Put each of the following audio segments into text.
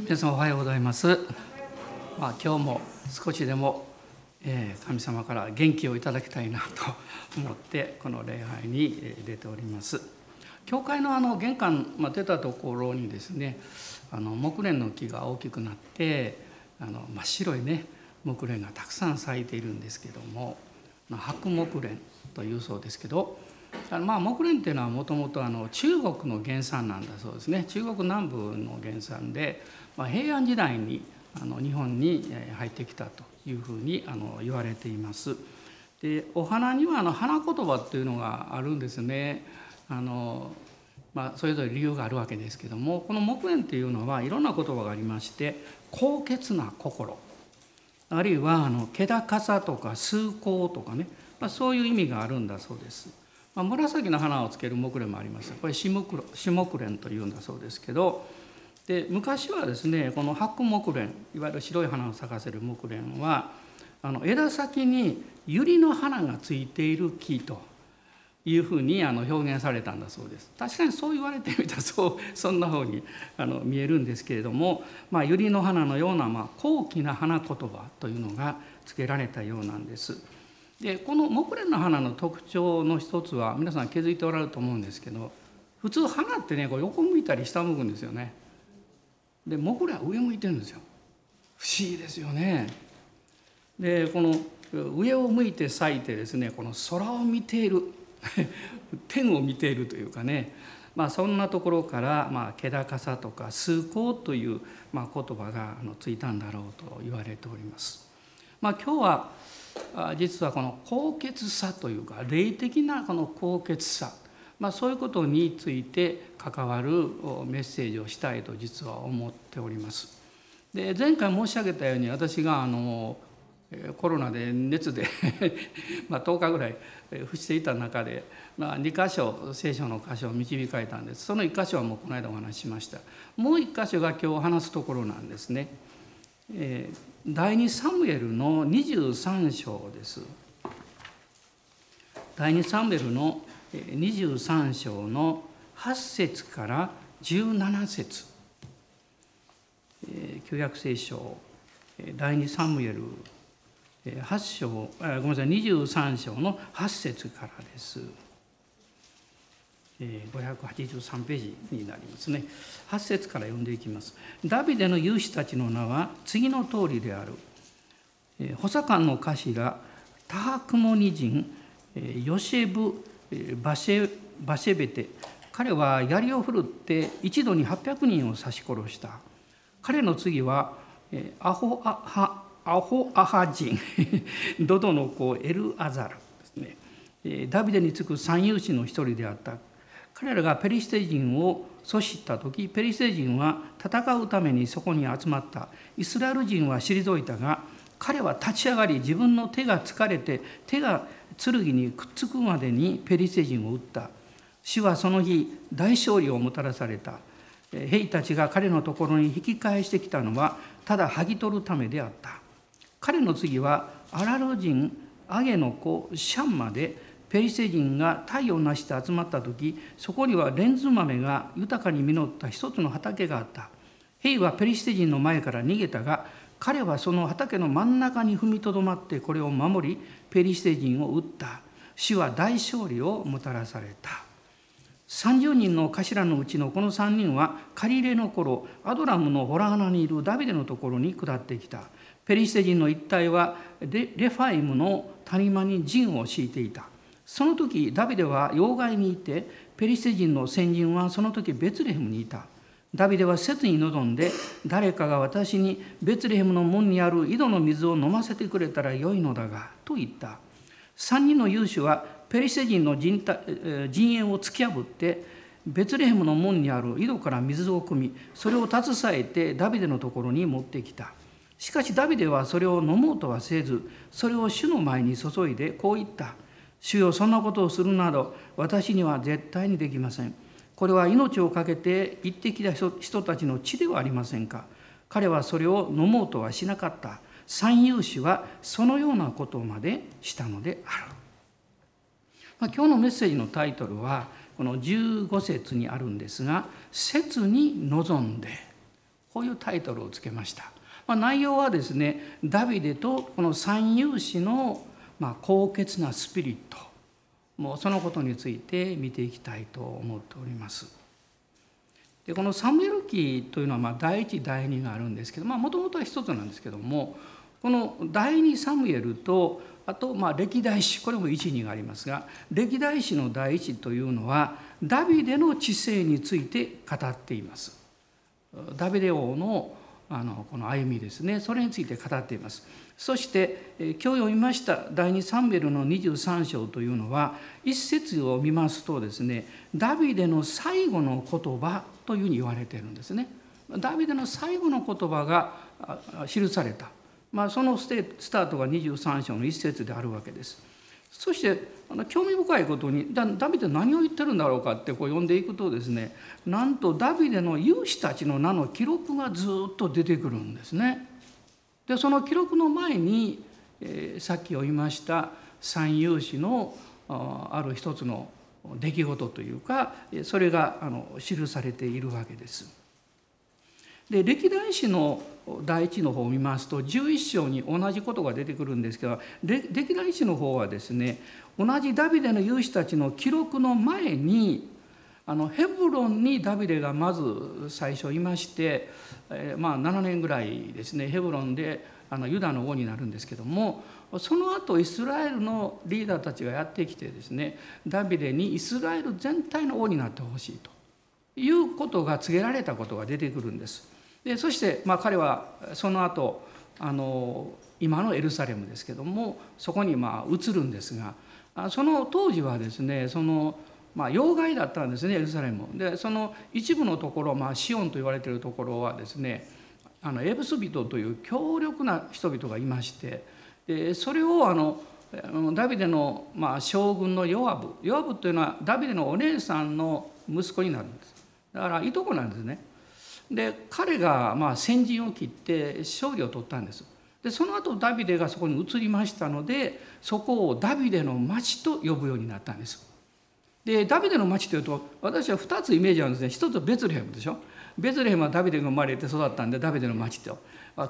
皆さんおはようございます。まあ、今日も少しでも、え、神様から元気をいただきたいなと 思ってこの礼拝に出ております。教会のあの玄関、ま、出たところにですねあの木蓮の木が大きくなってあの真っ白いね木蓮がたくさん咲いているんですけども白木蓮というそうですけどまあ、木蓮っていうのはもともと中国の原産なんだそうですね中国南部の原産で、まあ、平安時代にあの日本に入ってきたというふうにあの言われています。でお花にはあの花言葉っていうのがあるんですね。あのまあ、それぞれ理由があるわけですけどもこの木蓮っていうのはいろんな言葉がありまして高潔な心あるいはあの気高さとか崇高とかね、まあ、そういう意味があるんだそうです。まあ、紫の花をつける木蓮もありますこれシモクシモクレンというんだそうですけどで昔はですねこの白木蓮いわゆる白い花を咲かせる木蓮はあの枝先に百合の花がついている木というふうにあの表現されたんだそうです確かにそう言われてみたらそう そんなふうにあの見えるんですけれども、まあ、百合の花のような、まあ、高貴な花言葉というのが付けられたようなんです。でこの木蓮の花の特徴の一つは皆さん気づいておられると思うんですけど普通花ってねこう横向いたり下向くんですよね。で木蓮は上向いてるんですよ。不思議ですよね。でこの上を向いて咲いてですねこの空を見ている 天を見ているというかね、まあ、そんなところから、まあ、気高さとか崇高という、まあ、言葉がついたんだろうと言われております。まあ、今日は実はこの高潔さというか霊的なこの高潔さ、まあ、そういうことについて関わるメッセージをしたいと実は思っております。で前回申し上げたように私があのコロナで熱で ま10日ぐらい伏していた中で、ま、2箇所聖書の箇所を導かれたんですその1箇所はもうこの間お話ししましたもう1箇所が今日話すところなんですね。えー第2サムエルの23章です。第2サムエルの23章の8節から17節旧約聖書第2サムエル8章ごめんなさい23章の8節からです。583ページになりますね。8節から読んでいきます。ダビデの勇士たちの名は次の通りである。補佐官の頭タハクモニ人ヨシェブ・バシェバシェベテ彼は槍を振るって一度に800人を刺し殺した。彼の次はアホアハアホアハ人 ドドの子エルアザルですね。ダビデに次ぐ三勇士の一人であった。彼らがペリシテ人を阻止した時ペリシテ人は戦うためにそこに集まった。イスラエル人は退いたが彼は立ち上がり自分の手が疲れて手が剣にくっつくまでにペリシテ人を撃った。主はその日大勝利をもたらされた。兵たちが彼のところに引き返してきたのはただ剥ぎ取るためであった。彼の次はアラル人アゲの子シャンマでペリシテ人が太陽なして集まった時そこにはレンズ豆が豊かに実った一つの畑があった。兵はペリシテ人の前から逃げたが彼はその畑の真ん中に踏みとどまってこれを守りペリシテ人を撃った。主は大勝利をもたらされた。30人の頭のうちのこの3人はカリレの頃アドラムのホラ穴にいるダビデのところに下ってきた。ペリシテ人の一帯はレファイムの谷間に陣を敷いていた。その時ダビデは要害にいてペリシテ人の先人はその時ベツレヘムにいた。ダビデは切に臨んで誰かが私にベツレヘムの門にある井戸の水を飲ませてくれたらよいのだがと言った。三人の勇士はペリシテ人の陣陣営を突き破ってベツレヘムの門にある井戸から水を汲みそれを携えてダビデのところに持ってきた。しかしダビデはそれを飲もうとはせずそれを主の前に注いでこう言った。主よそんなことをするなど私には絶対にできません。これは命を懸けて行ってきた人たちの血ではありませんか。彼はそれを飲もうとはしなかった。三勇士はそのようなことまでしたのである。まあ、今日のメッセージのタイトルはこの15節にあるんですが「切に望んでこういうタイトルをつけました。まあ、内容はですねダビデとこの三勇士のまあ高潔なスピリットもうそのことについて見ていきたいと思っております。でこのサムエル記というのはまあ第一第二があるんですけどもともとは一つなんですけどもこの第二サムエルとあとまあ歴代史これも一二がありますが歴代史の第一というのはダビデの知性について語っています。ダビデ王のあのこの歩みですねそれについて語っています。そして今日読みました第2サンベルの23章というのは一節を見ますとですねダビデの最後の言葉というふうに言われているんですね。ダビデの最後の言葉が記された、まあ、そのスタートが23章の一節であるわけです。そして興味深いことにダビデ何を言ってるんだろうかってこう読んでいくとですねなんとダビデの勇士たちの名の記録がずっと出てくるんですね。でその記録の前に、えー、さっき読みました三勇士のある一つの出来事というかそれがあの記されているわけです。で歴代史の第一の方を見ますと11章に同じことが出てくるんですけど歴代史の方はですね同じダビデの勇士たちの記録の前にあのヘブロンにダビデがまず最初いまして、えー、まあ7年ぐらいですねヘブロンであのユダの王になるんですけどもその後イスラエルのリーダーたちがやってきてですねダビデにイスラエル全体の王になってほしいということが告げられたことが出てくるんです。でそして、まあ、彼はその後あの今のエルサレムですけどもそこにまあ移るんですがその当時はですねそのまあ、要害だったんですねエルサレムでその一部のところ、まあ、シオンと言われているところはですねあのエブス人という強力な人々がいましてでそれをあのダビデの、まあ、将軍のヨアブ。ヨアブというのはダビデのお姉さんの息子になるんです。だからいとこなんですね。で彼がまあ先陣を切って勝利を取ったんです。でその後ダビデがそこに移りましたのでそこをダビデの町と呼ぶようになったんです。でダビデの町というと私は2つイメージあるんですね。一つはベツレヘムでしょ。ベツレヘムはダビデが生まれて育ったんでダビデの町と。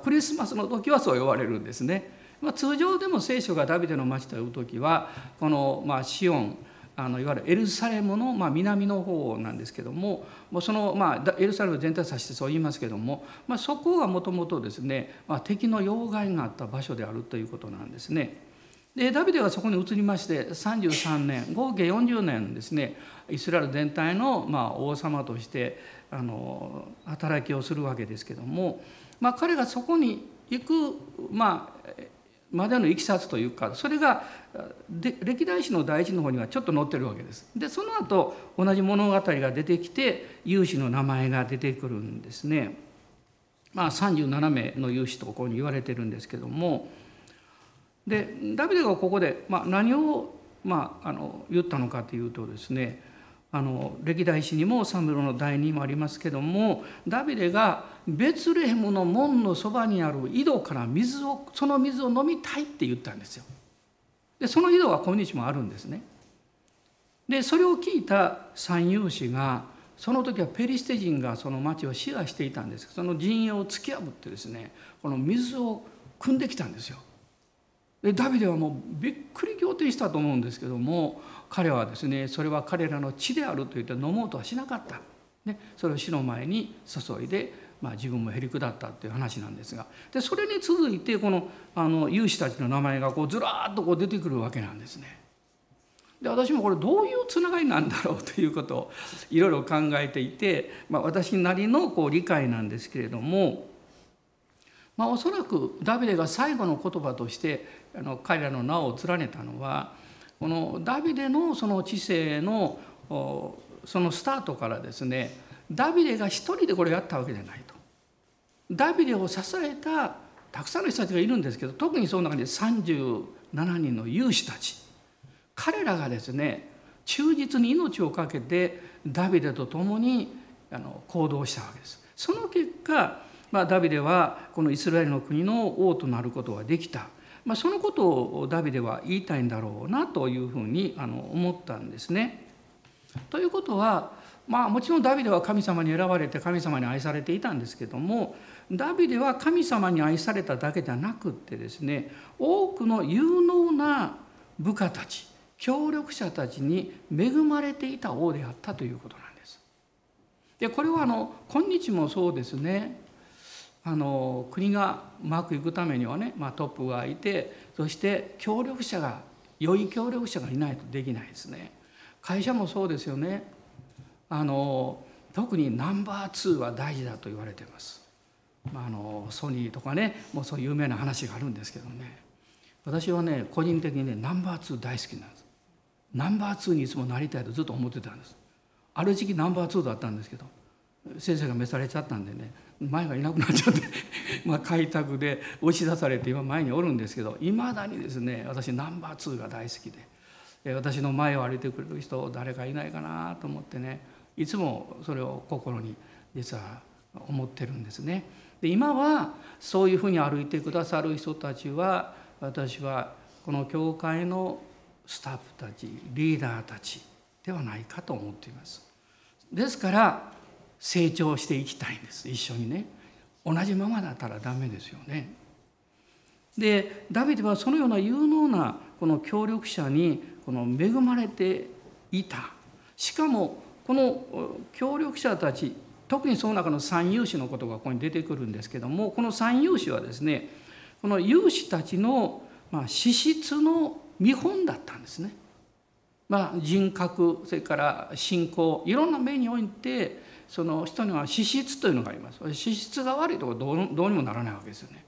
クリスマスの時はそう呼ばれるんですね、まあ、通常でも聖書がダビデの町と呼ぶ時はこのまあシオンあのいわゆるエルサレムのまあ南の方なんですけどもそのまあエルサレム全体を指してそう言いますけども、まあ、そこはもともとですね、まあ、敵の要害があった場所であるということなんですね。でダビデはそこに移りまして33年合計40年ですねイスラエル全体のま王様としてあの働きをするわけですけども、まあ、彼がそこに行く、まあ、までのいきさつというかそれが歴代史の第一の方にはちょっと載ってるわけです。でその後同じ物語が出てきて有志の名前が出てくるんですね。まあ、37名の有志とここに言われてるんですけどもでダビデがここで、まあ、何を、まあ、あの言ったのかというとですねあの歴代史にもサムロの第2もありますけどもダビデがベツレヘムの門のそばにある井戸から水をその水を飲みたいって言ったんですよ。でその井戸は今日もあるんですね。でそれを聞いた三勇士がその時はペリシテ人がその町を支配していたんですその陣営を突き破ってですねこの水を汲んできたんですよ。でダビデはもうびっくり仰天したと思うんですけども彼はですねそれは彼らの血であると言って飲もうとはしなかった、ね、それを死の前に注いで、まあ、自分もへりくだったっていう話なんですがでそれに続いてこのあの勇士たちの名前がこうずらっとこう出てくるわけなんですね。で私もこれどういうつながりなんだろうということをいろいろ考えていて、まあ、私なりのこう理解なんですけれども、まあ、おそらくダビデが最後の言葉としての彼らの名を連ねたのはこのダビデのその知性のそのスタートからですねダビデが一人でこれやったわけじゃないと。ダビデを支えたたくさんの人たちがいるんですけど特にその中に37人の勇士たち彼らがですね忠実に命を懸けてダビデと共にあの行動したわけです。その結果、まあ、ダビデはこのイスラエルの国の王となることができた。まあ、そのことをダビデは言いたいんだろうなというふうに思ったんですね。ということはまあもちろんダビデは神様に選ばれて神様に愛されていたんですけどもダビデは神様に愛されただけじゃなくってですね多くの有能な部下たち協力者たちに恵まれていた王であったということなんです。でこれはあの今日もそうですねあの国がうまくいくためにはね、まあ、トップがいてそして協力者が良い協力者がいないとできないですね。会社もそうですよね。あの特にナンバー2は大事だと言われてます。まあ、あのソニーとかねもうそういう有名な話があるんですけどね私はね個人的にねナンバー2大好きなんですナンバー2にいつもなりたいとずっと思ってたんですある時期ナンバー2だったんですけど先生が召されちゃったんでね前がいなくなっちゃって まあ開拓で押し出されて今前におるんですけどいまだにですね私ナンバー2が大好きで私の前を歩いてくれる人誰かいないかなと思ってねいつもそれを心に実は思ってるんですね。で今はそういうふうに歩いてくださる人たちは私はこの教会のスタッフたちリーダーたちではないかと思っています。ですから成長していきたいんです一緒にね同じままだったらダメですよね。でダビデはそのような有能なこの協力者にこの恵まれていたしかもこの協力者たち特にその中の三有志のことがここに出てくるんですけどもこの三有志はですねこの有志たちのま資質の見本だったんですね。まあ、人格それから信仰いろんな面においてその人には資質というのがあります資質が悪いとどうどうにもならないわけですよね。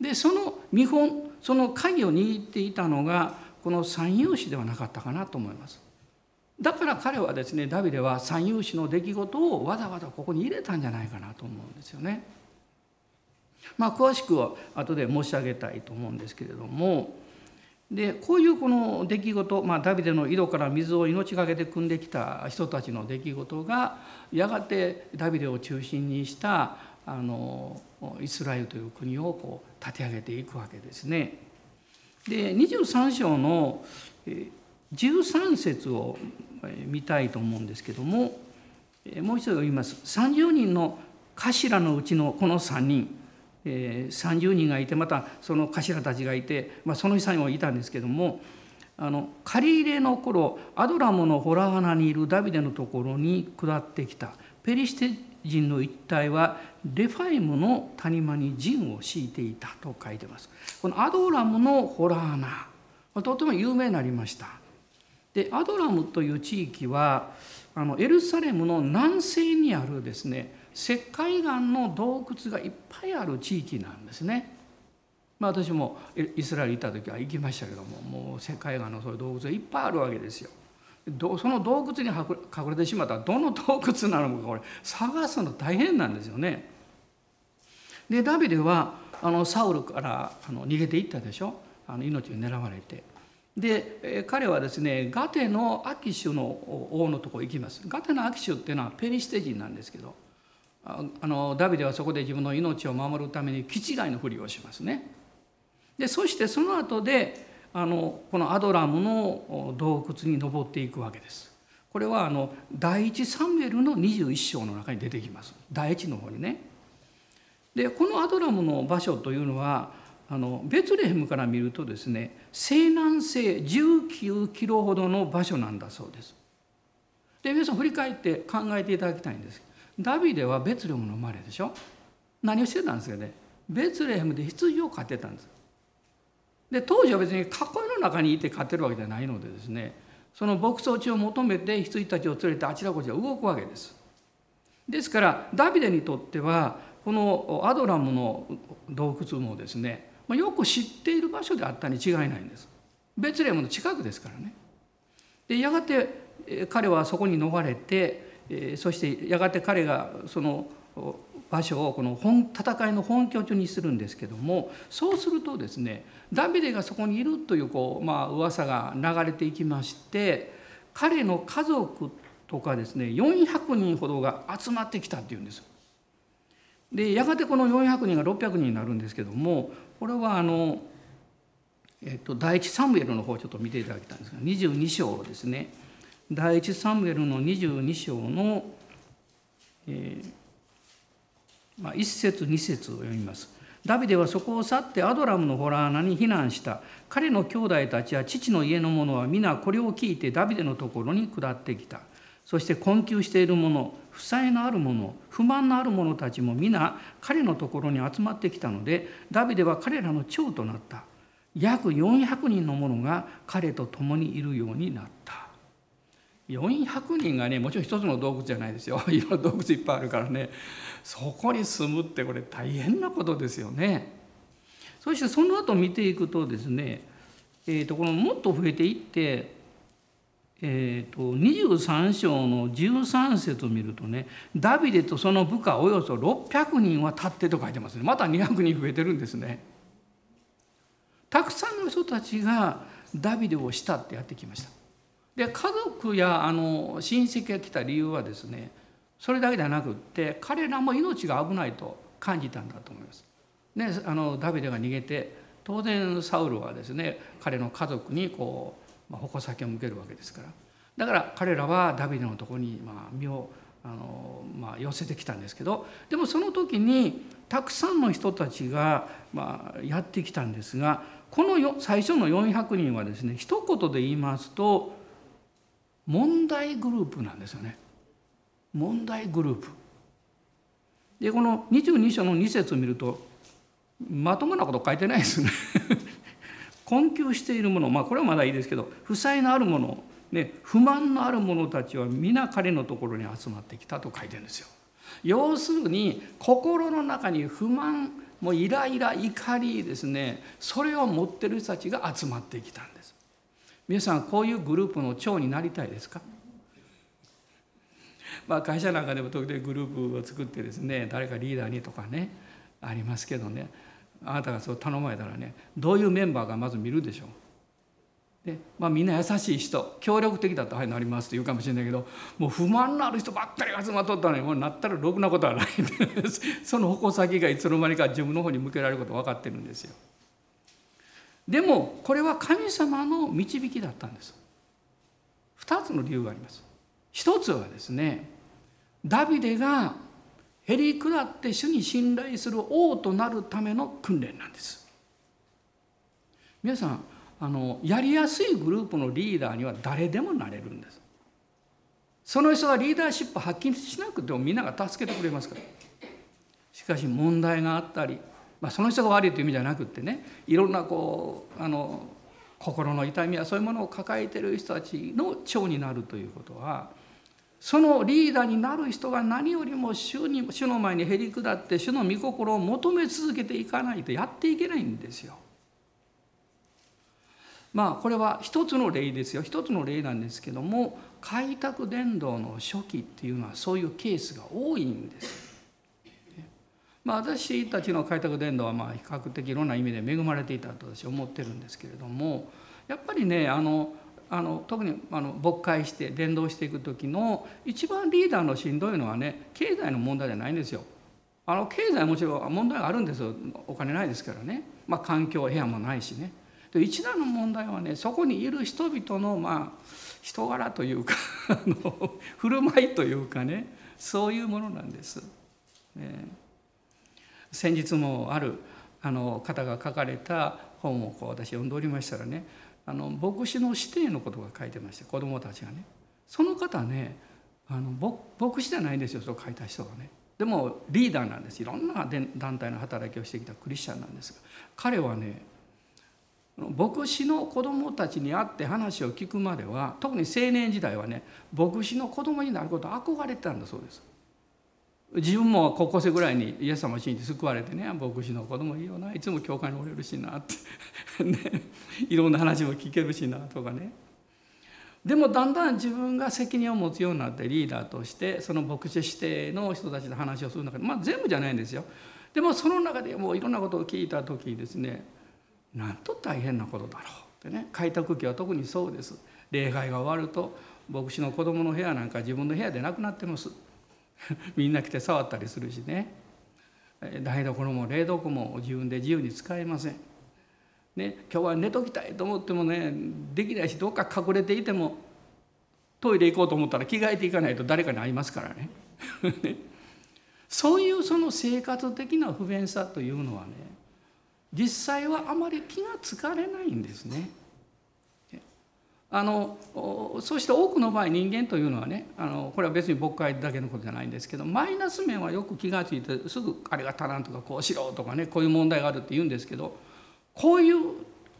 でその見本その鍵を握っていたのがこの三有志ではなかったかなと思います。だから彼はですねダビデは三有志の出来事をわざわざここに入れたんじゃないかなと思うんですよね。まあ詳しくは後で申し上げたいと思うんですけれどもでこういうこの出来事、まあ、ダビデの井戸から水を命がけて汲んできた人たちの出来事がやがてダビデを中心にしたあのイスラエルという国をこう立て上げていくわけですね。で23章の13節を見たいと思うんですけどももう一度読みます。30人の頭のうちのこの3人えー、30人がいてまたその頭たちがいて、まあ、その日にもいたんですけどもあの借り入れの頃アドラムの洞穴にいるダビデのところに下ってきたペリシテ人の一帯はレファイムの谷間に陣を敷いていたと書いてます。このアドラムの洞穴とても有名になりました。でアドラムという地域はあのエルサレムの南西にあるですね石灰岩の洞窟がいっぱいある地域なんですね。まあ、私もイスラエル行った時は行きましたけどももう石灰岩のそういう洞窟がいっぱいあるわけですよ。その洞窟に隠れてしまったらどの洞窟なのかこれ探すの大変なんですよね。でダビデはあのサウルからあの逃げていったでしょあの命を狙われて。で彼はですねガテのアキシュの王のとこ行きます。ガテのアキシュっていうのはペリシテ人なんですけどあのダビデはそこで自分の命を守るために気違いのふりをしますね。でそしてその後であのこのアドラムの洞窟に登っていくわけです。これはあの第一サムエルの21章の中に出てきます。第一の方にね。でこのアドラムの場所というのはあのベツレヘムから見るとですね西南西19キロほどの場所なんだそうです。で皆さん振り返って考えていただきたいんです。ダビデはベツレヘムの生まれでしょ？何をしてたんですかね？ベツレヘムで羊を飼ってたんです。で当時は別に囲いの中にいて飼ってるわけじゃないのでですねその牧草地を求めて羊たちを連れてあちらこちら動くわけです。ですからダビデにとってはこのアドラムの洞窟もですねよく知っている場所であったに違いないんです。ベツレヘムの近くですからね。でやがて彼はそこに逃れてそしてやがて彼がその場所をこの本戦いの本拠地にするんですけどもそうするとですねダビデがそこにいるというこう、まあ噂が流れていきまして彼の家族とかですね400人ほどが集まってきたっていうんです。でやがてこの400人が600人になるんですけどもこれはあの、えっと、第一サムエルの方をちょっと見ていただきたいんですが22章ですね。第一サムエルの22章の、えーまあ、1節2節を読みます。ダビデはそこを去ってアドラムのホラー穴に避難した。彼の兄弟たちや父の家の者は皆これを聞いてダビデのところに下ってきた。そして困窮している者、負債のある者、不満のある者たちも皆彼のところに集まってきたので、ダビデは彼らの長となった。約400人の者が彼と共にいるようになった。400人がねもちろん一つの洞窟じゃないですよ いろんな洞窟いっぱいあるからねそこに住むってこれ大変なことですよね。そしてその後見ていくとですね、えー、とこのもっと増えていって、えー、と23章の13節を見るとねダビデとその部下およそ600人は立ってと書いてますねまた200人増えてるんですね。たくさんの人たちがダビデを慕ってやってきました。で家族やあの親戚が来た理由はですねそれだけではなくって彼らも命が危ないと感じたんだと思います。ね、あのダビデが逃げて当然サウルはですね彼の家族にこう、まあ、矛先を向けるわけですからだから彼らはダビデのところに、まあ、身をあの、まあ、寄せてきたんですけどでもその時にたくさんの人たちが、まあ、やってきたんですがこの最初の400人はですね一言で言いますと問題グループなんですよね問題グループでこの22章の2節を見るとまともなこと書いてないですね 困窮しているものまあこれはまだいいですけど負債のあるもの、ね、不満のある者たちは皆彼のところに集まってきたと書いてるんですよ。要するに心の中に不満もうイライラ怒りですねそれを持ってる人たちが集まってきたんです。皆さんこういうグループの長になりたいですか？まあ会社なんかでも時々グループを作ってですね誰かリーダーにとかねありますけどね。あなたがそう頼まれたらねどういうメンバーがまず見るでしょう？でまあ、みんな優しい人協力的だとはいなりますって言うかもしれないけどもう不満のある人ばっかりが集まっとったのにもうなったらろくなことはないその矛先がいつの間にか自分の方に向けられること分かってるんですよ。でもこれは神様の導きだったんです。2つの理由があります。一つはですねダビデがへり下って主に信頼する王となるための訓練なんです。皆さんあのやりやすいグループのリーダーには誰でもなれるんです。その人がリーダーシップ発揮しなくてもみんなが助けてくれますから。しかし問題があったりまあ、その人が悪いという意味じゃなくってねいろんなこうあの心の痛みやそういうものを抱えてる人たちの長になるということはそのリーダーになる人が何よりも主に主の前にへり下って主の御心を求め続けていかないとやっていけないんですよ。まあこれは一つの例ですよ一つの例なんですけども開拓伝道の初期っていうのはそういうケースが多いんです。まあ、私たちの開拓伝道はまあ比較的いろんな意味で恵まれていたと私は思ってるんですけれどもやっぱりねあのあの特にあの牧会して伝道していく時の一番リーダーのしんどいのはね経済の問題じゃないんですよ。あの経済もちろん問題があるんですよお金ないですからね、まあ、環境部屋もないしね。で一番の問題はねそこにいる人々のまあ人柄というか 振る舞いというかねそういうものなんです。ね先日もあるあの方が書かれた本をこう私読んでおりましたらねあの牧師の指定のことが書いてまして子どもたちがね。その方ねあの牧師じゃないんですよそう書いた人がね。でもリーダーなんです。いろんな団体の働きをしてきたクリスチャンなんですが彼はね牧師の子供たちに会って話を聞くまでは特に青年時代はね牧師の子供になること憧れてたんだそうです。自分も高校生ぐらいにイエス様を信じて救われてね牧師の子供いいよないつも教会におれるしなって。ね、いろんな話も聞けるしなとかね。でもだんだん自分が責任を持つようになってリーダーとしてその牧師指定の人たちと話をする中でまあ全部じゃないんですよ。でもその中でもういろんなことを聞いた時にですねなんと大変なことだろうってね。開拓期は特にそうです。礼拝が終わると牧師の子供の部屋なんか自分の部屋でなくなってます。みんな来て触ったりするしね台所も冷蔵庫も自分で自由に使えません。ね、今日は寝ときたいと思ってもねできないしどっか隠れていてもトイレ行こうと思ったら着替えていかないと誰かに会いますからね そういうその生活的な不便さというのはね実際はあまり気がつかれないんですね。あのそして多くの場合人間というのはねあのこれは別に牧会だけのことじゃないんですけどマイナス面はよく気が付いてすぐあれが足らんとかこうしろとかねこういう問題があるって言うんですけどこういう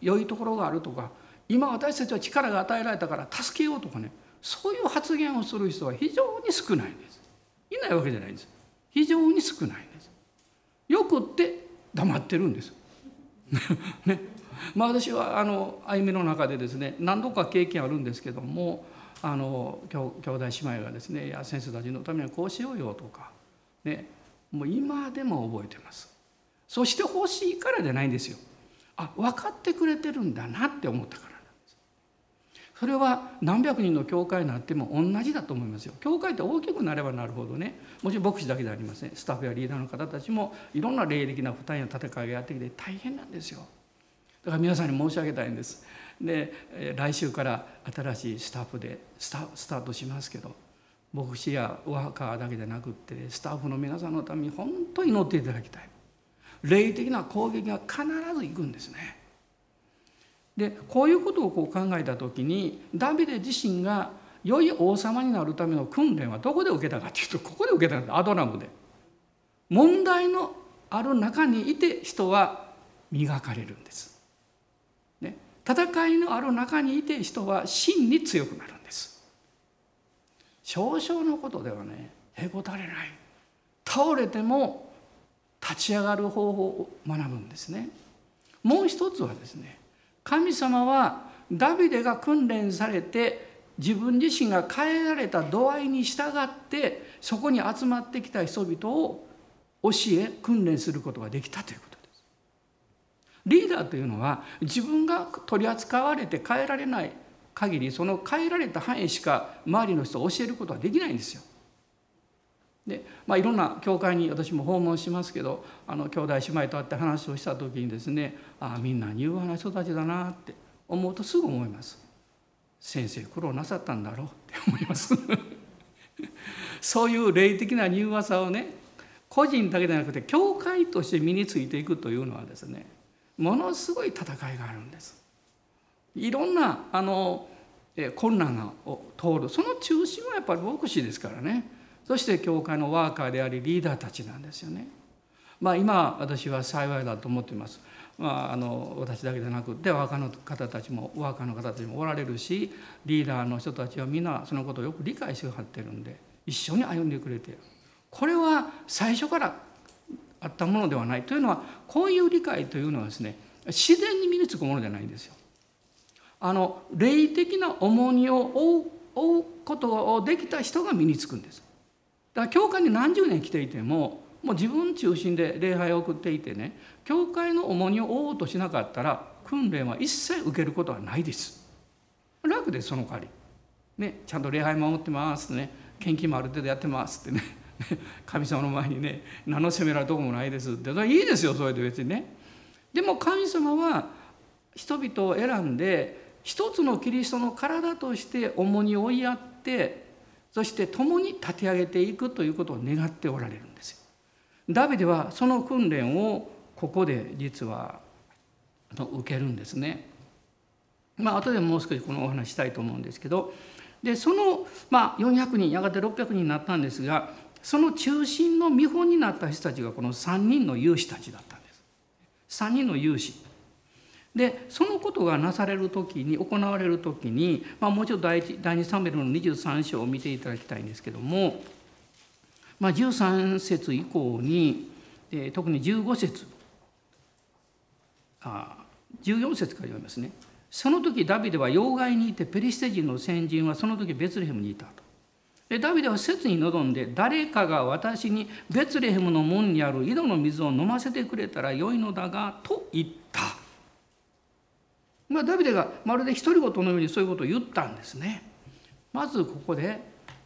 良いところがあるとか今私たちは力が与えられたから助けようとかねそういう発言をする人は非常に少ないんです。いないわけじゃないんです。非常に少ないんです。よくって黙ってるんです。ね、まあ私はあの歩みの中でですね何度か経験あるんですけどもあの兄弟姉妹がですね「いや先生たちのためにはこうしようよ」とかねもう今でも覚えてます。そして欲しいからじゃないんですよ。あ分かってくれてるんだなって思ったからなんです。それは何百人の教会になっても同じだと思いますよ。教会って大きくなればなるほどねもちろん牧師だけではありませんスタッフやリーダーの方たちもいろんな霊的な負担や戦いがやってきて大変なんですよ。だから皆さんに申し上げたいんです。で来週から新しいスタッフでスタスタートしますけど牧師やワーカーだけじゃなくってスタッフの皆さんのために本当に祈っていただきたい。霊的な攻撃が必ず行くんですね。でこういうことをこう考えた時にダビデ自身が良い王様になるための訓練はどこで受けたかというとここで受けたんですアドラムで。問題のある中にいて人は磨かれるんです。戦いのある中にいて人は真に強くなるんです。少々のことではねへこたれない倒れても立ち上がる方法を学ぶんですね。もう一つはですね神様はダビデが訓練されて自分自身が変えられた度合いに従ってそこに集まってきた人々を教え訓練することができたということ。リーダーというのは自分が取り扱われて変えられない限りその変えられた範囲しか周りの人を教えることはできないんですよ。でまあ、いろんな教会に私も訪問しますけどあの兄弟姉妹と会って話をした時にですねああみんな柔和な人たちだなって思うとすぐ思います先生苦労なさったんだろうって思います そういう霊的な柔和さをね個人だけでなくて教会として身についていくというのはですねものすごい戦いがあるんですいろんなあの困難を通るその中心はやっぱり牧師ですからねそして教会のワーカーでありリーダーたちなんですよね。まあ、今私は幸いだと思っています。まあ、あの私だけでなくてワーカーの方たちもワーカーの方たちもおられるしリーダーの人たちはみんなそのことをよく理解してはってるんで一緒に歩んでくれてるこれは最初からあったものではないというのはこういう理解というのはですね自然に身につくものじゃないんですよ。あの霊的な重荷を負うことをできた人が身につくんです。だから教会に何十年来ていてももう自分中心で礼拝を送っていてね教会の重荷を負おうとしなかったら訓練は一切受けることはないです。楽ですその代わり。ね、ちゃんと礼拝守ってますね献金もある程度やってますってね 神様の前にね何の責められるとこもないですっていいですよそれで別にね。でも神様は人々を選んで一つのキリストの体として重荷を追いやってそして共に立て上げていくということを願っておられるんですよ。ダビデはその訓練をここで実は受けるんですね。まあ後でもう少しこのお話したいと思うんですけどでその、まあ、400人やがて600人になったんですがその中心の見本になった人たちがこの3人の勇士たちだったんです。3人の勇士でそのことがなされる時に行われる時に、まあ、もうちょっと第一第2サムエルの23章を見ていただきたいんですけども、まあ、13節以降に、えー、特に15節あ14節から読みますね。その時ダビデは要害にいてペリシテ人の先人はその時ベツレヘムにいたと。ダビデは切に望んで誰かが私にベツレヘムの門にある井戸の水を飲ませてくれたらよいのだがと言った。まあ、ダビデがまるで独り言のようにそういうことを言ったんですね。まずここで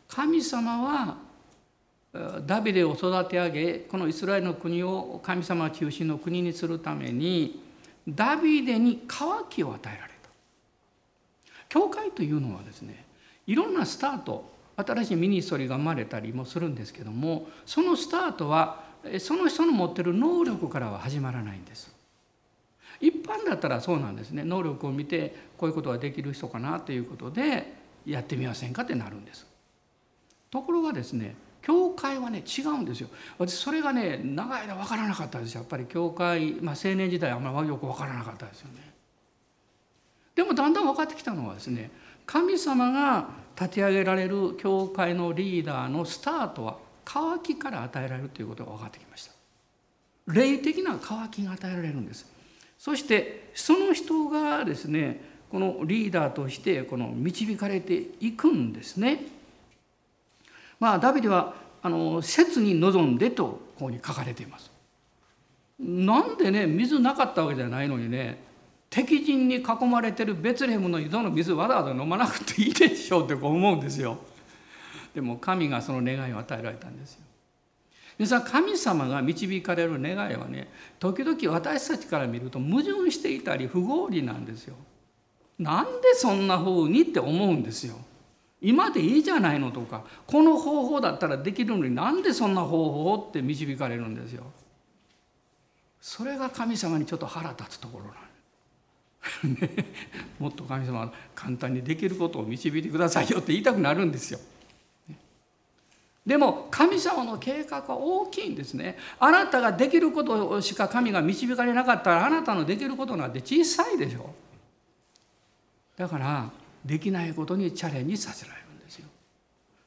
神様はダビデを育て上げこのイスラエルの国を神様中心の国にするためにダビデに渇きを与えられた。教会というのはですねいろんなスタート新しいミニストリーが生まれたりもするんですけどもそのスタートはその人の持ってる能力からは始まらないんです。一般だったらそうなんですね能力を見てこういうことができる人かなということでやってみませんかってなるんです。ところがですね教会はね違うんですよ私それがね長い間分からなかったですよやっぱり教会、まあ、青年時代あんまりよく分からなかったですよね。でもだんだん分かってきたのはですね神様が立て上げられる教会のリーダーのスタートは渇きから与えられるということが分かってきました。霊的な渇きが与えられるんです。そしてその人がですねこのリーダーとしてこの導かれていくんですね。まあダビデはあの切に望んでとここに書かれています。なんでね水なかったわけじゃないのにね敵陣に囲まれてるベツレヘムの井戸の水わざわざ飲まなくていいでしょうってこう思うんですよ。でも神がその願いを与えられたんですよ。皆さん神様が導かれる願いはね時々私たちから見ると矛盾していたり不合理なんですよ。なんでそんな風にって思うんですよ。今でいいじゃないのとかこの方法だったらできるのになんでそんな方法って導かれるんですよ。それが神様にちょっと腹立つところなんです。もっと神様簡単にできることを導いてくださいよって言いたくなるんですよ。でも神様の計画は大きいんですね。あなたができることしか神が導かれなかったらあなたのできることなんて小さいでしょ。だからできないことにチャレンジさせられるんですよ。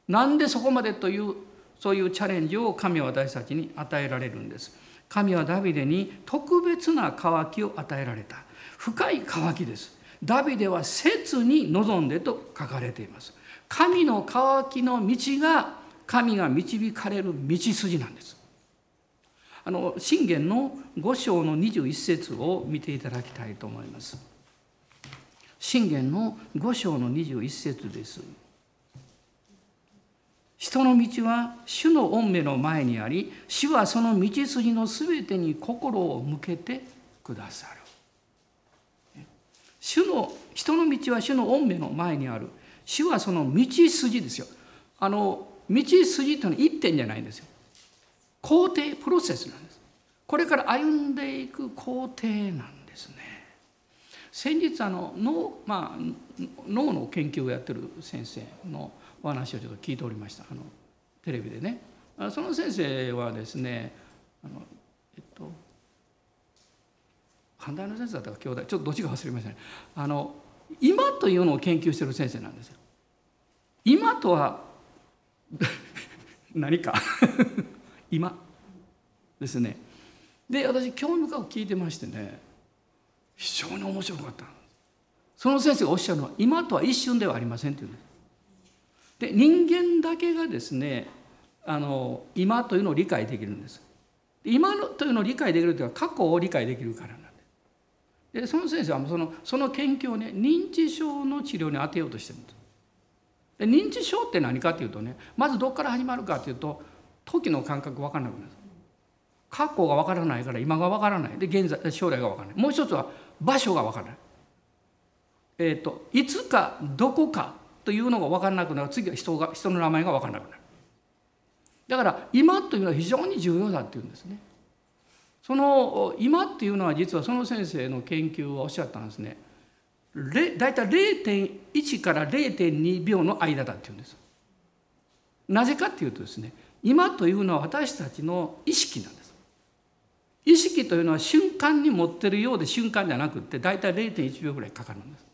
なんでそこまでというそういうチャレンジを神は私たちに与えられるんです。神はダビデに特別な渇きを与えられた。深い渇きです。ダビデは切に望んでと書かれています。神の渇きの道が神が導かれる道筋なんです。あの信玄の5章の21節を見ていただきたいと思います。信玄の5章の21節です。人の道は主の御目の前にあり主はその道筋のすべてに心を向けてくださる。主の人の道は主の御目の前にある。主はその道筋ですよ。あの道筋というのは一点じゃないんですよ。工程プロセスなんです。これから歩んでいく工程なんですね。先日あの脳,、まあ、脳の研究をやってる先生のお話をちょっと聞いておりました。あのテレビでね。その先生はですねあの反対の先生だったか兄弟ちょっとどっちか忘れましたねあの今というのを研究してる先生なんですよ。今とは 何か 今ですね。で私興味深く聞いてましてね非常に面白かったその先生がおっしゃるのは今とは一瞬ではありませんっていうんです。で人間だけがですねあの今というのを理解できるんです。今のというのを理解できるというのは過去を理解できるからでその先生はそのその研究をね認知症の治療に当てようとしてるんです。で認知症って何かっていうとねまずどこから始まるかっていうと時の感覚分からなくなる。過去が分からないから今が分からない。で現在将来が分からない。もう一つは場所が分からない。えーと、いつかどこかというのが分からなくなる。次は人が人の名前が分からなくなる。だから今というのは非常に重要だっていうんですね。その今っていうのは実はその先生の研究をおっしゃったんですね。大体0.1から0.2秒の間だっていうんです。なぜかっていうとですね今というのは私たちの意識なんです。意識というのは瞬間に持ってるようで瞬間じゃなくって大体0.1秒ぐらいかかるんです。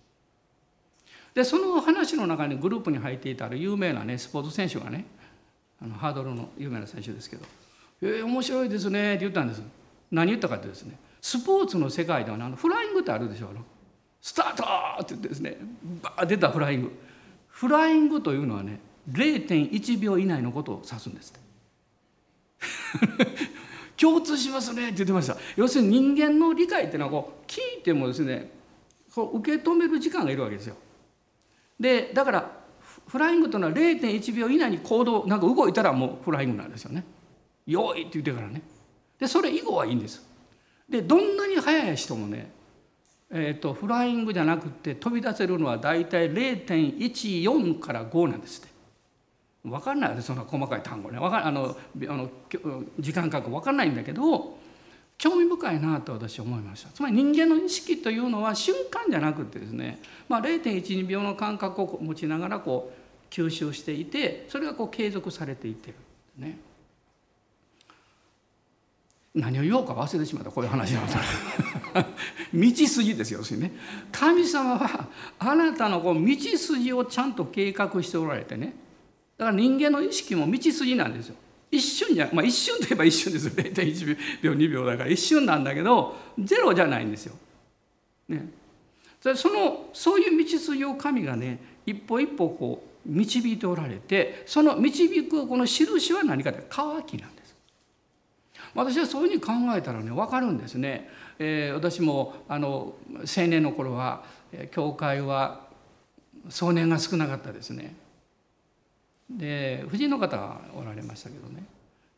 でその話の中にグループに入っていた有名なねスポーツ選手がねあのハードルの有名な選手ですけど「えー、面白いですね」って言ったんです。何言ったかってですねスポーツの世界では、あのフライングってあるでしょうスタートって言ってですねバー出たフライングフライングというのはね0.1秒以内のことを指すんです 共通しますねって言ってました要するに人間の理解っていうのはこう聞いてもですねこう受け止める時間がいるわけですよでだからフライングというのは0.1秒以内に行動なんか動いたらもうフライングなんですよね。用意って言ってからね。でそれ以後はいいんです。でどんなに速い人もねえーと、フライングじゃなくて飛び出せるのは大体0.14から5なんですって。分かんないそんな細かい単語ね。分かあのあの時間感覚分かんないんだけど興味深いなと私は思いました。つまり人間の意識というのは瞬間じゃなくてですね、まあ、0.12秒の感覚を持ちながらこう吸収していてそれがこう継続されていってるね。何を言おうか忘れてしまったこういう話なんだ 道筋ですよね。神様はあなたのこう道筋をちゃんと計画しておられてね。だから人間の意識も道筋なんですよ。一瞬じゃまあ一瞬といえば一瞬ですよ。0.1秒2秒だから一瞬なんだけどゼロじゃないんですよ。ね、そのそういう道筋を神がね一歩一歩こう導いておられてその導くこの印は何かって乾きなん。私はそういうふうに考えたらね分かるんですね。えー、私もあの青年の頃は教会は少年が少なかったですね。で婦人の方がおられましたけどね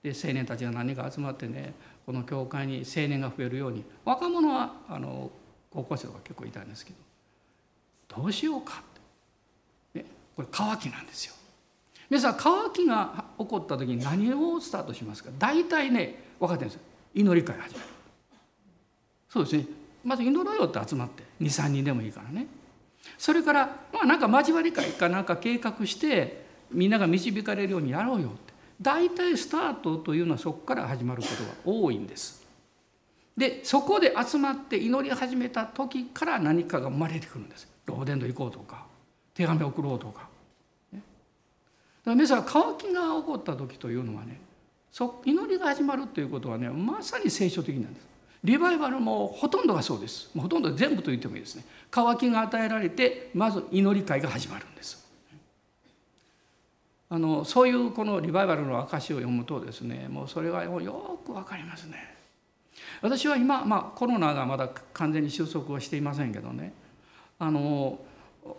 で青年たちが何か集まってねこの教会に青年が増えるように若者はあの高校生とか結構いたんですけどどうしようかって、ね、これ渇きなんですよ。皆さん渇きが起こった時に何をスタートしますか大体ね分かってるんです祈り会始める。そうですねまず祈ろうよって集まって23人でもいいからね。それからまあなんか交わり会かなんか計画してみんなが導かれるようにやろうよって大体スタートというのはそこから始まることが多いんです。でそこで集まって祈り始めた時から何かが生まれてくるんです。ローデンド行こうとか手紙送ろうとか。だから皆さん渇きが起こった時というのはねそ祈りが始まるということはねまさに聖書的なんです。リバイバルもほとんどがそうです。ほとんど全部と言ってもいいですね。渇きが与えられてまず祈り会が始まるんです。あのそういうこのリバイバルの証を読むとですねもうそれがよく分かりますね。私は今、まあ、コロナがまだ完全に収束はしていませんけどねあの、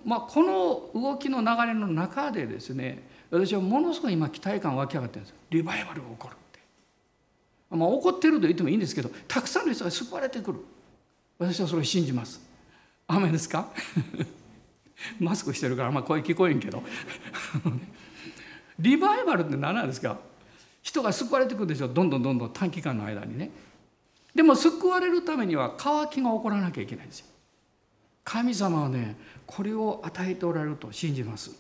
まあ、この動きの流れの中でですね私はものすごい今期待感湧き上がってるんですリバイバルが起こるって。まあ、起こってると言ってもいいんですけどたくさんの人が救われてくる。私はそれを信じます。雨ですか？マスクしてるからあんま声聞こえんけど。リバイバルって何なんですか？人が救われてくるでしょ。どんどんどんどん短期間の間にね。でも救われるためには渇きが起こらなきゃいけないんですよ。神様はねこれを与えておられると信じます。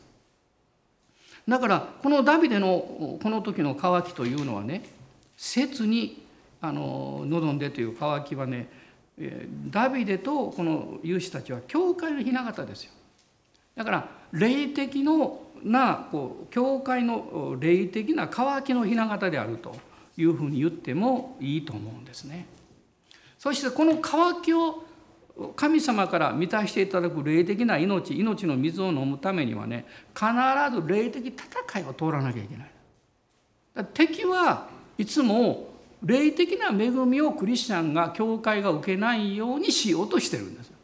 だからこのダビデのこの時の渇きというのはね切にあの望んでという渇きはねダビデとこの勇士たちは教会の雛形ですよだから霊的のなこう教会の霊的な渇きの雛形であるというふうに言ってもいいと思うんですね。そしてこの渇きを神様から満たしていただく霊的な命命の水を飲むためにはね必ず霊的戦いを通らなきゃいけないだ。敵はいつも霊的な恵みをクリスチャンが教会が受けないようにしようとしてるんですよ。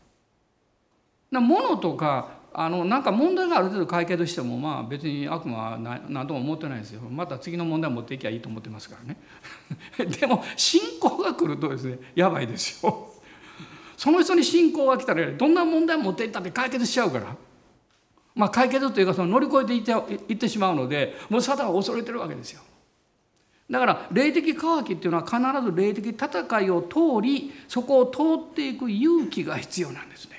物とかあのなんか問題がある程度解決してもまあ別に悪魔は何とも思ってないですよまた次の問題持っていきゃいいと思ってますからね でも信仰が来るとですねやばいですよその人に信仰が来たらどんな問題持っていったって解決しちゃうから。まあ解決というかその乗り越えていっていってしまうのでもうサタンは恐れてるわけですよ。だから霊的渇きっていうのは必ず霊的戦いを通りそこを通っていく勇気が必要なんですね。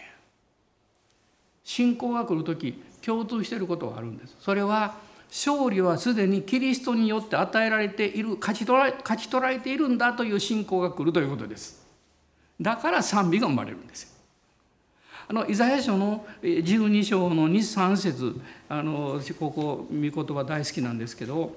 信仰が来る時共通していることがあるんです。それは勝利はすでにキリストによって与えられている勝ち取ら勝ち取られているんだという信仰が来るということです。だから賛美が生まれるんですよ。あのイザヤ書の12章の23節あのここ御言葉大好きなんですけど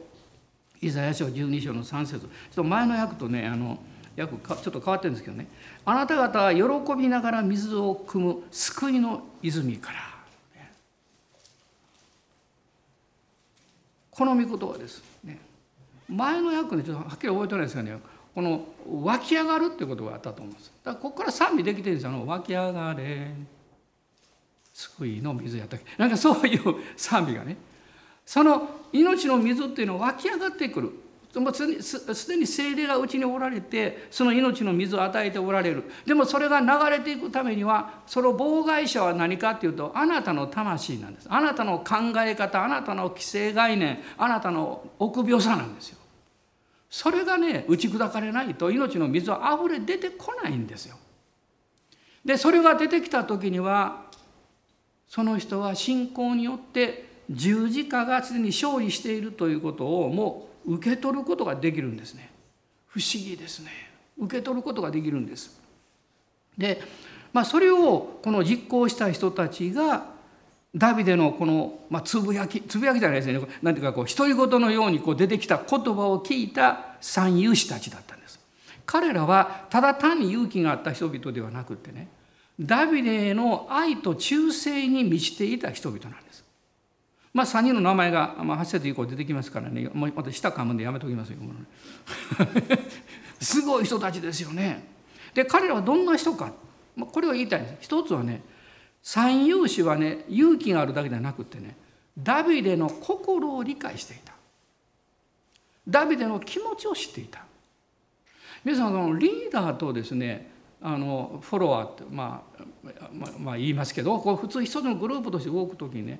イザヤ書12章の3節ちょっと前の訳とねあの訳ちょっと変わってるんですけどね。あなた方は喜びながら水を汲む救いの泉から、この御言葉です、ね、前の訳でちょっとはっきり覚えてないですがね。この湧き上がるっていうことがあったと思うんです。だからここから賛美できてるんですよ。あの湧き上がれ。救いの水やったっけ。なんかそういう賛美がね。その命の水っていうのは湧き上がってくる。もうすでに精霊がうちにおられてその命の水を与えておられる。でもそれが流れていくためにはその妨害者は何かっていうとあなたの魂なんです。あなたの考え方あなたの既成概念あなたの臆病さなんですよ。それがね打ち砕かれないと命の水はあふれ出てこないんですよ。でそれが出てきた時にはその人は信仰によって十字架がすでに勝利しているということをもう受け取ることができるんですね。不思議ですね。受け取ることができるんです。で、まあ、それをこの実行した人たちがダビデのこの、まあ、つぶやきつぶやきじゃないですね何ていうかこう独り言のようにこう出てきた言葉を聞いた三勇士たちだったんです彼らはただ単に勇気があった人々ではなくってねダビデへの愛と忠誠に満ちていた人々なんですまあ、3人の名前が、まあ、8節以降出てきますからねもう、また下噛むんでやめときますよ。すごい人たちですよね。で、彼らはどんな人か、まあ、これを言いたいんです。一つはね、三勇士はね、勇気があるだけではなくてね、ダビデの心を理解していた。ダビデの気持ちを知っていた。皆さん、そのリーダーとですね、あのフォロワーって、まあ、まあ、まあ、言いますけど、こう普通一つのグループとして動く時にね、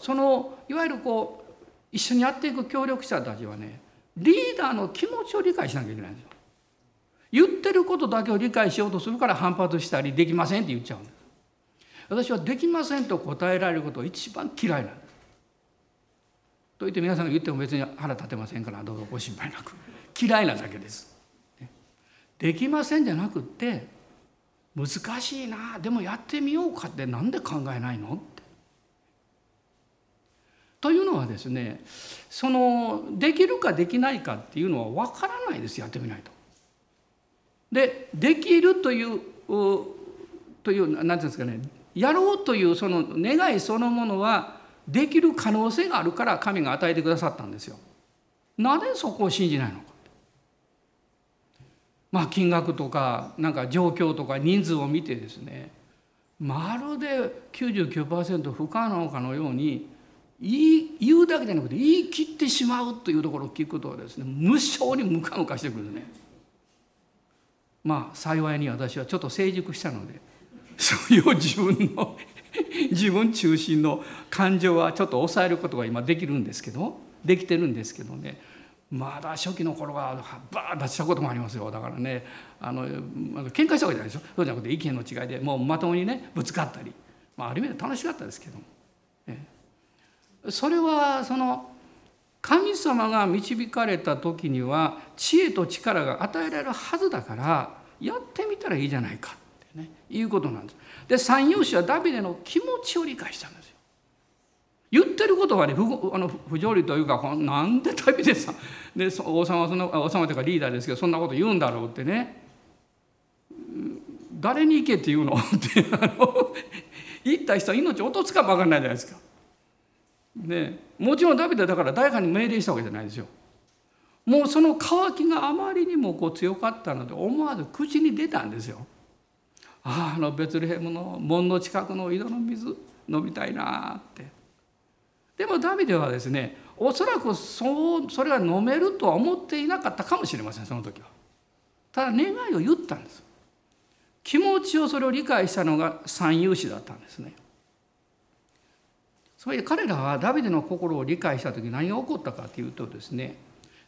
そのいわゆるこう一緒にやっていく協力者たちはねリーダーの気持ちを理解しなきゃいけないんですよ。言ってることだけを理解しようとするから反発したりできませんって言っちゃうんです。私はできませんと答えられることが一番嫌いなんです。と言って皆さんが言っても別に腹立てませんからどうぞご心配なく嫌いなだけです。できませんじゃなくって難しいなでもやってみようかってなんで考えないの？というのはですねそのできるかできないかっていうのは分からないですやってみないと。でできるというという何て言うんですかねやろうというその願いそのものはできる可能性があるから神が与えてくださったんですよ。なぜそこを信じないのか。まあ金額とかなんか状況とか人数を見てですねまるで99%不可能かのように言い言うだけじゃなくて言い切ってしまうというところを聞くとですね無性にムカムカしてくるんですね。まあ幸いに私はちょっと成熟したのでそういう自分の 自分中心の感情はちょっと抑えることが今できるんですけどできてるんですけどね。まだ初期の頃はバーッ出したこともありますよ。だからねあの喧嘩したわけじゃないでしょそうじゃなくて意見の違いでもうまともにねぶつかったり、まあ、ある意味で楽しかったですけども。それはその神様が導かれた時には知恵と力が与えられるはずだからやってみたらいいじゃないか。ねいうことなんです。で三陽子はダビデの気持ちを理解したんですよ。言ってることはね不あの不条理というかなんでダビデさんで王様はそんな王様というかリーダーですけどそんなこと言うんだろうってね誰に行けって言うの？ってあの言った人は命落とすかも分かんないじゃないですか。でもちろんダビデだから誰かに命令したわけじゃないですよ。もうその渇きがあまりにもこう強かったので思わず口に出たんですよ。あのベツレヘムの門の近くの井戸の水飲みたいなって。でもダビデはですねおそらくそうそれが飲めるとは思っていなかったかもしれませんその時は。ただ願いを言ったんです。気持ちをそれを理解したのが三勇士だったんですね。それで彼らはダビデの心を理解した時何が起こったかというとですね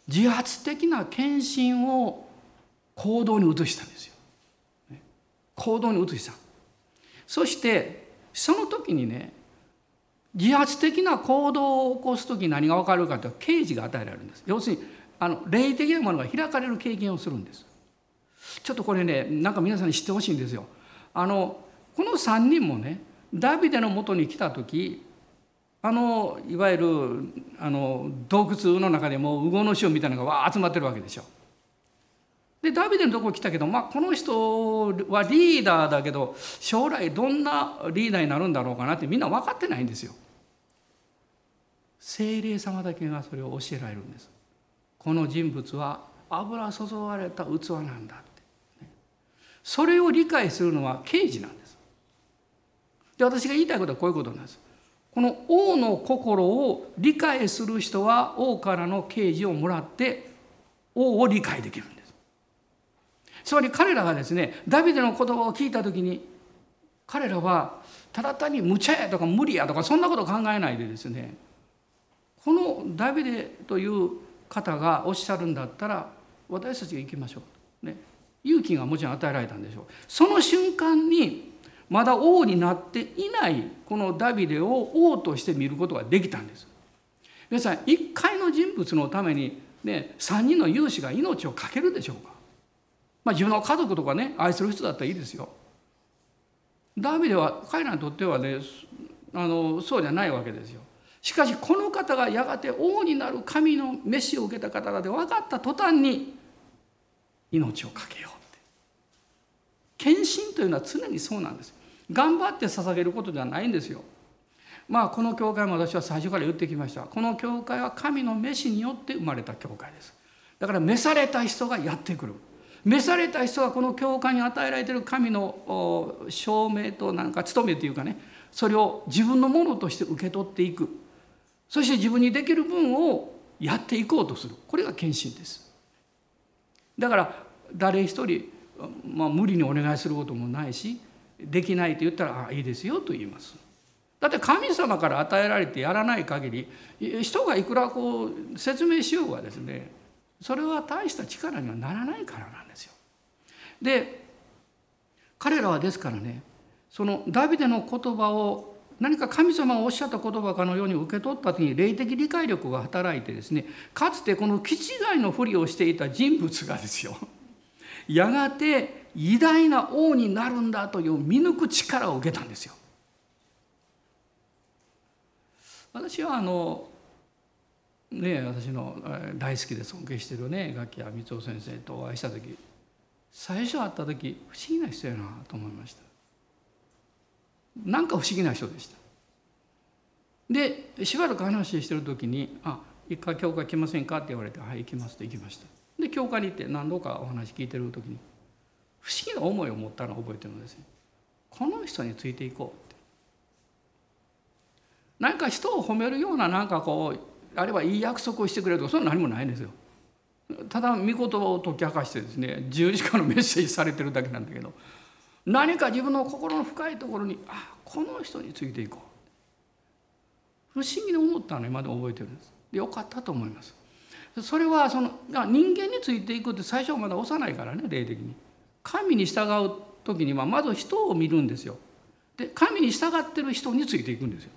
自発的な献身を行動に移したんですよ。行動に移した。そしてその時にね自発的な行動を起こす時何が分かるかというと刑事が与えられるんです。要するにあの霊的なものが開かれる経験をするんです。ちょっとこれねなんか皆さんに知ってほしいんですよ。あのこの3人もねダビデのもとに来た時あのいわゆるあの洞窟の中でも魚の潮みたいなのがわー集まってるわけでしょ。でダビデのとこ来たけど、まあ、この人はリーダーだけど将来どんなリーダーになるんだろうかなってみんな分かってないんですよ。精霊様だけがそれを教えられるんです。この人物は油注がれた器なんだって。それを理解するのは刑事なんです。で私が言いたいことはこういうことなんです。この王の心を理解する人は王からの啓示をもらって王を理解できるんですつまり彼らがですねダビデの言葉を聞いた時に彼らはただ単に無茶やとか無理やとかそんなこと考えないでですねこのダビデという方がおっしゃるんだったら私たちが行きましょう、ね、勇気がもちろん与えられたんでしょう。その瞬間にまだ王になっていないこのダビデを王として見ることができたんです。皆さん一回の人物のためにね3人の勇士が命を懸けるでしょうか。まあ自分の家族とかね愛する人だったらいいですよ。ダビデは彼らにとってはねあのそうじゃないわけですよ。しかしこの方がやがて王になる神の召しを受けた方だで分かった途端に命を懸けようって。献身というのは常にそうなんです。頑張って捧げることではないんですよ。まあこの教会も私は最初から言ってきました。この教会は神の召しによって生まれた教会です。だから召された人がやってくる。召された人がこの教会に与えられている神の証明となんか務めというかねそれを自分のものとして受け取っていく。そして自分にできる分をやっていこうとする。これが献身です。だから誰一人、まあ、無理にお願いすることもないしできないと言ったら「あいいですよ」と言います。だって神様から与えられてやらない限り人がいくらこう説明しようがですねそれは大した力にはならないからなんですよ。で彼らはですからねそのダビデの言葉を何か神様がおっしゃった言葉かのように受け取った時に霊的理解力が働いてですねかつてこの気違いのふりをしていた人物がですよ やがて偉大な王になるんだという見抜く力を受けたんですよ。私はあのね私の大好きで尊敬してるね楽器屋光夫先生とお会いした時最初会った時不思議な人やなと思いました。なんか不思議な人でした。でしばらく話してる時に「あ一回教会来ませんか?」って言われて「はい行きます」って行きました。で教会に行って何度かお話聞いてる時に不思議な思いを持ったのを覚えてるんですよ。この人についていこう何か人を褒めるようななんかこうあればいい約束をしてくれるとかそんな何もないんですよ。ただ御言葉を解き明かしてですね十字架のメッセージされてるだけなんだけど何か自分の心の深いところにあこの人についていこう不思議に思ったの今でも覚えてるんです。でよかったと思います。それはその人間についていくって最初はまだ幼いからね霊的に。神に従う時にはまず人を見るんですよ。で神に従ってる人についていくんですよ。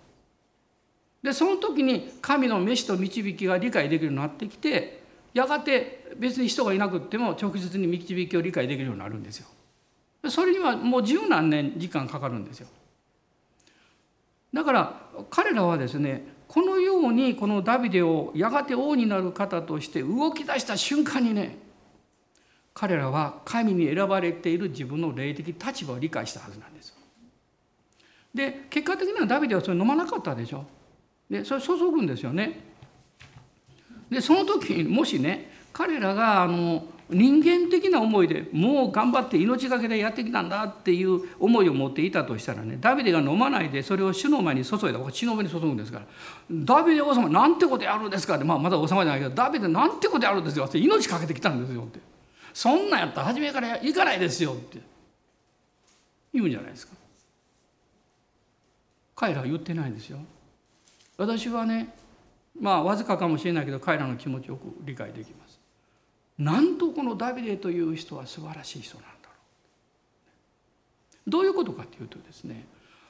でその時に神の召しと導きが理解できるようになってきてやがて別に人がいなくっても直接に導きを理解できるようになるんですよ。それにはもう十何年時間かかるんですよ。だから彼らはですねこのようにこのダビデをやがて王になる方として動き出した瞬間にね彼らは神に選ばれている自分の霊的立場を理解したはずなんです。で結果的にはダビデはそれ飲まなかったでしょ。でそれ注ぐんですよね。でその時もしね彼らがあの人間的な思いでもう頑張って命がけでやってきたんだっていう思いを持っていたとしたらねダビデが飲まないでそれを主の前に注いだ血の上に注ぐんですから「ダビデ王様なんてことやるんですか」って、まあ、まだ王様じゃないけど「ダビデなんてことやるんですよ」って命かけてきたんですよって「そんなんやったら初めから行かないですよ」って言うんじゃないですか。彼らは言ってないんですよ。私はねまあわずかかもしれないけど彼らの気持ちよく理解できます。なんとこのダビデという人は素晴らしい人なんだろう。どういうことかというとですね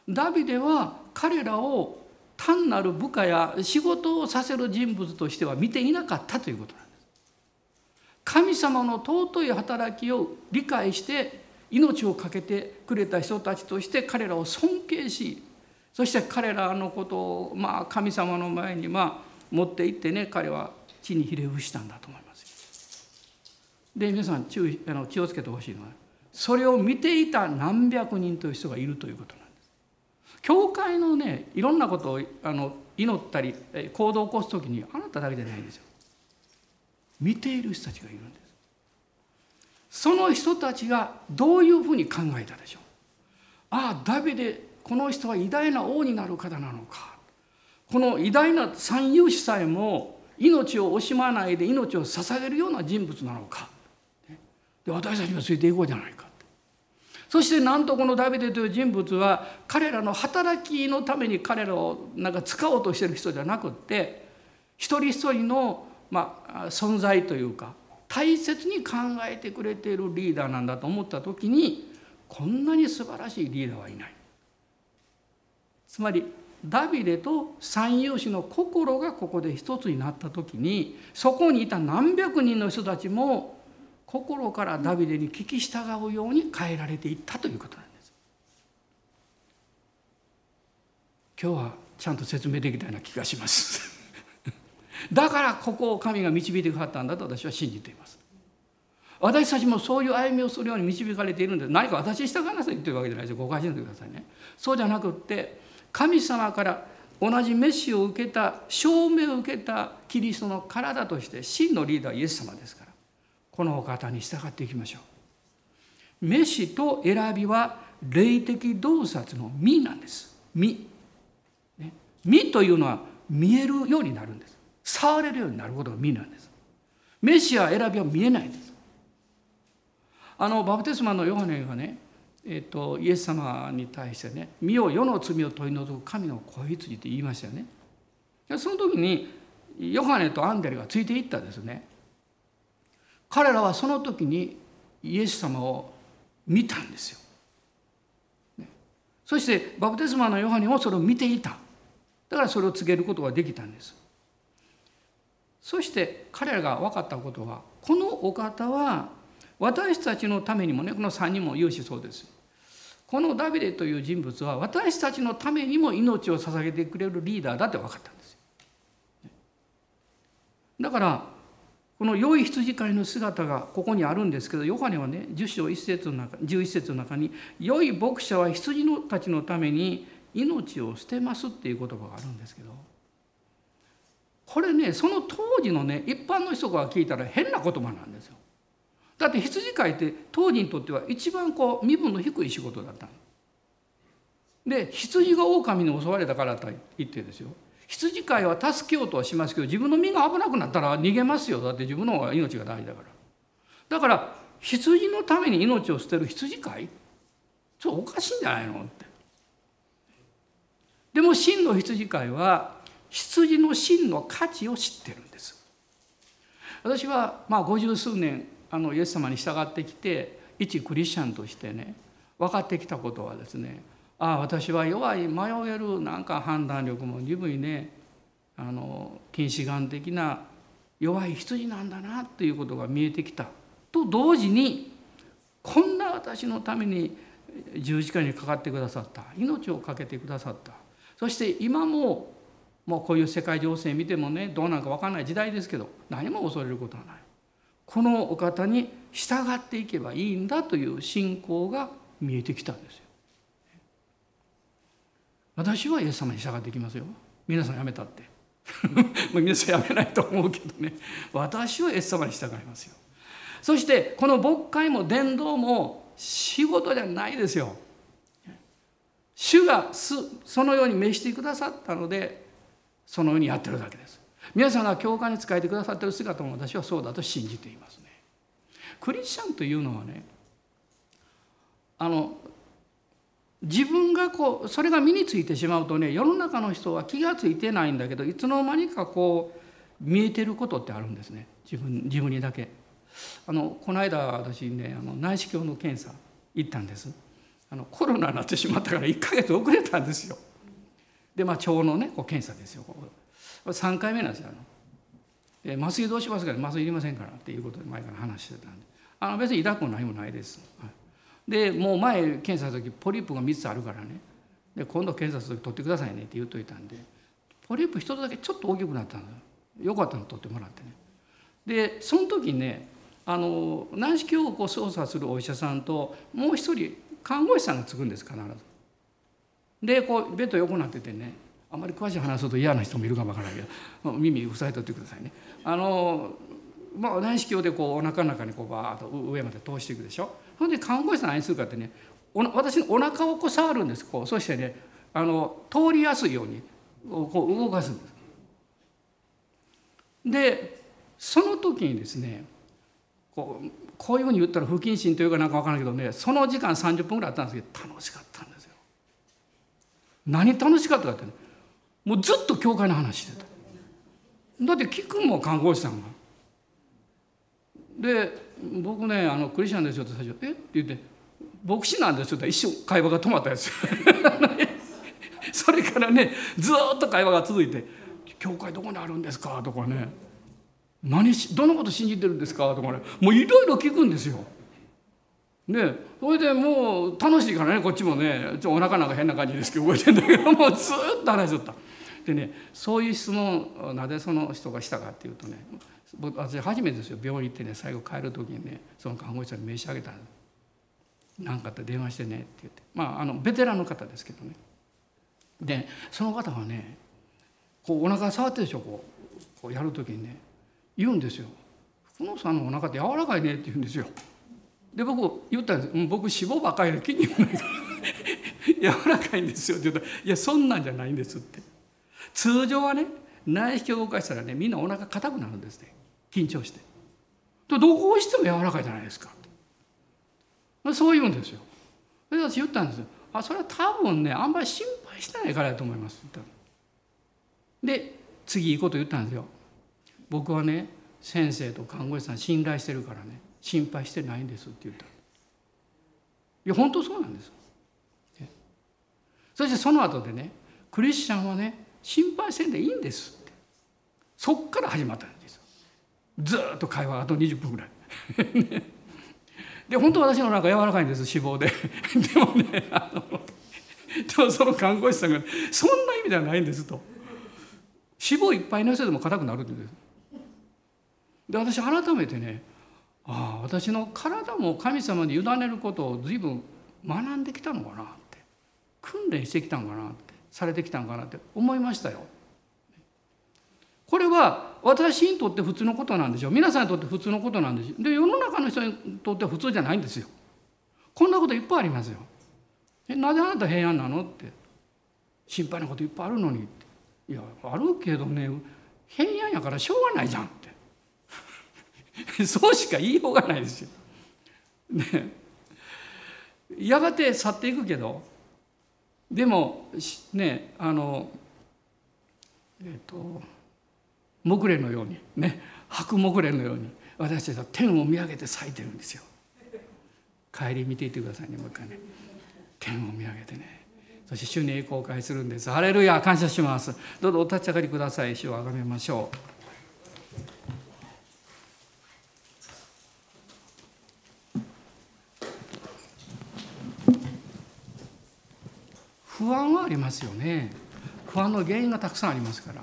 ダビデは彼らを単なる部下や仕事をさせる人物としては見ていなかったということなんです。神様の尊い働きを理解して命を懸けてくれた人たちとして彼らを尊敬しそして彼らのことを、まあ、神様の前に、まあ、持って行ってね彼は地にひれ伏したんだと思います。で皆さん注意あの気をつけてほしいのはそれを見ていた何百人という人がいるということなんです。教会のねいろんなことをあの祈ったり行動を起こす時にあなただけじゃないんですよ。見ている人たちがいるんです。その人たちがどういうふうに考えたでしょう。ああダビデこの人は偉大な王になる方なのか。この偉大な三勇士さえも命を惜しまないで命を捧げるような人物なのか。で私たちがついていこうじゃないか。そしてなんとこのダビデという人物は彼らの働きのために彼らをなんか使おうとしてる人じゃなくって一人一人の、まあ、存在というか大切に考えてくれているリーダーなんだと思った時にこんなに素晴らしいリーダーはいない。つまりダビデと三遊士の心がここで一つになった時にそこにいた何百人の人たちも心からダビデに聞き従うように変えられていったということなんです。今日はちゃんと説明できたような気がします。だからここを神が導いてくださったんだと私は信じています。私たちもそういう歩みをするように導かれているんです何か私に従いなさいって言ってるわけじゃないですよ誤解しないでくださいねそうじゃなくって神様から同じメッシを受けた証明を受けたキリストの体として真のリーダーイエス様ですからこのお方に従っていきましょう。メッシと選びは霊的洞察の実なんです。実、ね、実というのは見えるようになるんです。触れるようになることが実なんです。メシア選びは見えないんです。あのバプテスマのヨハネがねえーと、イエス様に対してね「身を世の罪を取り除く神の子羊」って言いましたよね。その時にヨハネとアンデルがついていったですね。彼らはその時にイエス様を見たんですよ。ね、そしてバプテスマのヨハネもそれを見ていた。だからそれを告げることができたんです。そして彼らが分かったことはこのお方は私たちのためにもねこの3人も言うしそうです。このダビデという人物は私たちのためにも命を捧げてくれるリーダーだって分かったんですよ。だからこの良い羊飼いの姿がここにあるんですけどヨハネはね10章1節の中11節の中に「良い牧者は羊のたちのために命を捨てます」っていう言葉があるんですけどこれねその当時のね一般の人が聞いたら変な言葉なんですよ。だって羊飼いって当時にとっては一番こう身分の低い仕事だったで羊が狼に襲われたからと言ってですよ。羊飼いは助けようとはしますけど自分の身が危なくなったら逃げますよ。だって自分の方が命が大事だから。だから羊のために命を捨てる羊飼い？ちょっとおかしいんじゃないのって。でも真の羊飼いは羊の真の価値を知ってるんです。私はまあ五十数年あのイエス様に従ってきて一クリスチャンとしてね分かってきたことはですねああ私は弱い迷えるなんか判断力も鈍いねあの近視眼的な弱い羊なんだなっていうことが見えてきたと同時にこんな私のために十字架にかかってくださった命を懸けてくださった。そして今ももうこういう世界情勢見てもねどうなるか分かんない時代ですけど何も恐れることはない。このお方に従っていけばいいんだという信仰が見えてきたんですよ。私はイエス様に従っていきますよ。皆さんやめたって。皆さんやめないと思うけどね。私はイエス様に従いますよ。そしてこの牧会も伝道も仕事じゃないですよ。主がそのように召してくださったのでそのようにやってるだけです。皆さんが教会に仕えてくださってる姿も私はそうだと信じていますね。クリスチャンというのはねあの自分がこうそれが身についてしまうとね世の中の人は気が付いてないんだけどいつの間にかこう見えてることってあるんですね自分自分にだけ。あのこの間私ねあの内視鏡の検査行ったんですあのコロナになってしまったから1ヶ月遅れたんですよ。でまあ腸のねこう検査ですよ3回目なんですよ。で麻酔どうしますか？麻酔いりませんからっていうことで前から話してたんであの別に痛くも何もないです。でもう前検査する時ポリープが3つあるからねで今度検査する時取ってくださいねって言っといたんでポリープ1つだけちょっと大きくなったんですよかったの取ってもらってね。でその時ねあの内視鏡をこう操作するお医者さんともう一人看護師さんがつくんです必ず。でこうベッド横になっててねあまり詳しい話すると嫌な人もいるかもわからないけど耳塞いとってくださいね。あのまあ、内視鏡でこうお腹の中にこうバーッと上まで通していくでしょほんで看護師さん何するかってね私のお腹をこう触るんですこうそしてねあの通りやすいようにこう動かすんです。でその時にですねこうこういうふうに言ったら不謹慎というかなんか分からないけどねその時間30分ぐらいあったんですけど楽しかったんですよ。何楽しかったかって、ね、もうずっと教会の話してた。だって聞くもん看護師さんが。で僕ねあのクリスチャンですよって最初「え？っ?」て言って「牧師なんですよ」って一瞬会話が止まったやつ それからねずっと会話が続いて「教会どこにあるんですか?」とかね「何しどのこと信じてるんですか?」とかねもういろいろ聞くんですよ。ねそれでもう楽しいからねこっちもねちょお腹なんか変な感じですけど動いてんだけどもうずっと話しとった。でねそういう質問をなぜその人がしたかっていうとね私初めてですよ。病院行ってね最後帰る時にねその看護師さんに名刺あげた。何かったら電話してねって言って。まああのベテランの方ですけどね。でその方がねこうお腹触ってるでしょこう。こうやる時にね言うんですよ「福野さんのお腹って柔らかいね」って言うんですよ。で僕言ったんです「僕脂肪ばっかりで筋肉ないから。柔らかいんですよ」って言ったら「いやそんなんじゃないんです」って。通常はね内視鏡を動かしたらねみんなお腹硬くなるんですね緊張して。どうしても柔らかいじゃないですかそう言うんですよ。で私言ったんですよ。あそれは多分ねあんまり心配してないからやと思いますで次いいこと言ったんですよ。僕はね先生と看護師さん信頼してるからね心配してないんですって言ったいや本当そうなんですそしてその後でねクリスチャンはね心配せんでいいんですって。そっから始まったんですずっと会話あと20分ぐらい。で本当私のなんか柔らかいんです脂肪で。でもねあのでもその看護師さんが「そんな意味ではないんです」と「脂肪いっぱいの人でも硬くなる」んです。で私改めてねああ私の体も神様に委ねることを随分学んできたのかなって。訓練してきたのかなって。されてきたのかなって思いましたよ。これは私にとって普通のことなんでしょう皆さんにとって普通のことなんですで世の中の人にとっては普通じゃないんですよ。こんなこといっぱいありますよ。えなぜあなた平安なのって。心配なこといっぱいあるのにって。いやあるけどね平安やからしょうがないじゃんって。そうしか言いようがないですよ。ね。やがて去っていくけどでもねあのえっ、ー、と木蓮のようにね白木蓮のように私たちは天を見上げて咲いてるんですよ。帰り見ていてくださいねもう一回ね。天を見上げてね。そして主に栄光を返するんです。ハレルヤ感謝します。どうぞお立ち上がりください。主をあがめましょう。不安はありますよね。不安の原因がたくさんありますから。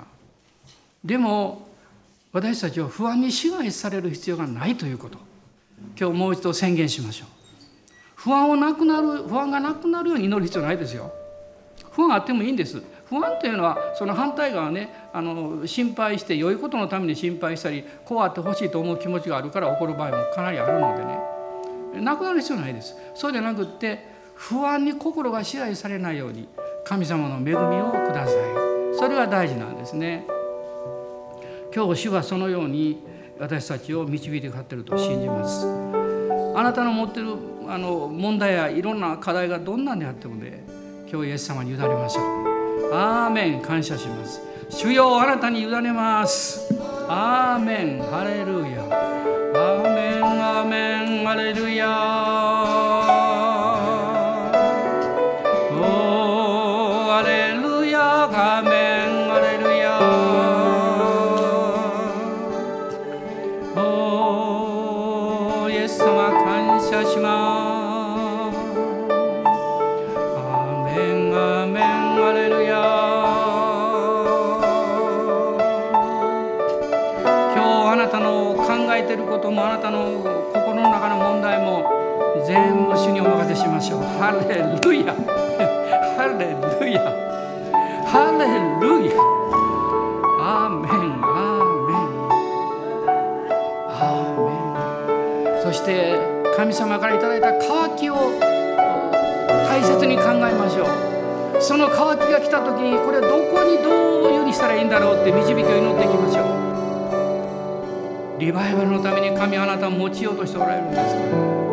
でも私たちは不安に支配される必要がないということ。今日もう一度宣言しましょう。不安をなくなる不安がなくなるように祈る必要ないですよ。不安あってもいいんです。不安というのはその反対側ねあの心配して良いことのために心配したりこうあってほしいと思う気持ちがあるから起こる場合もかなりあるのでね。なくなる必要ないです。そうじゃなくって不安に心が支配されないように神様の恵みをください。それは大事なんですね。今日主はそのように私たちを導いてくださっていると信じます。あなたの持ってるあの問題やいろんな課題がどんなんであってもね今日イエス様に委ねましょう。アーメン。感謝します。主よあなたに委ねます。アーメン。ハレルヤ。アーメン。アーメン。ハレルヤ。あなたの心の中の問題も全部主にお任せしましょう。ハレルヤ。ハレルヤ。ハレルヤ。アーメン。アーメン。アーメン。そして神様からいただいた渇きを大切に考えましょう。その渇きが来た時にこれはどこにどういうふうにしたらいいんだろうって導きを祈っていきましょう。リバイバルのために神あなたを用いようとしておられるんですか？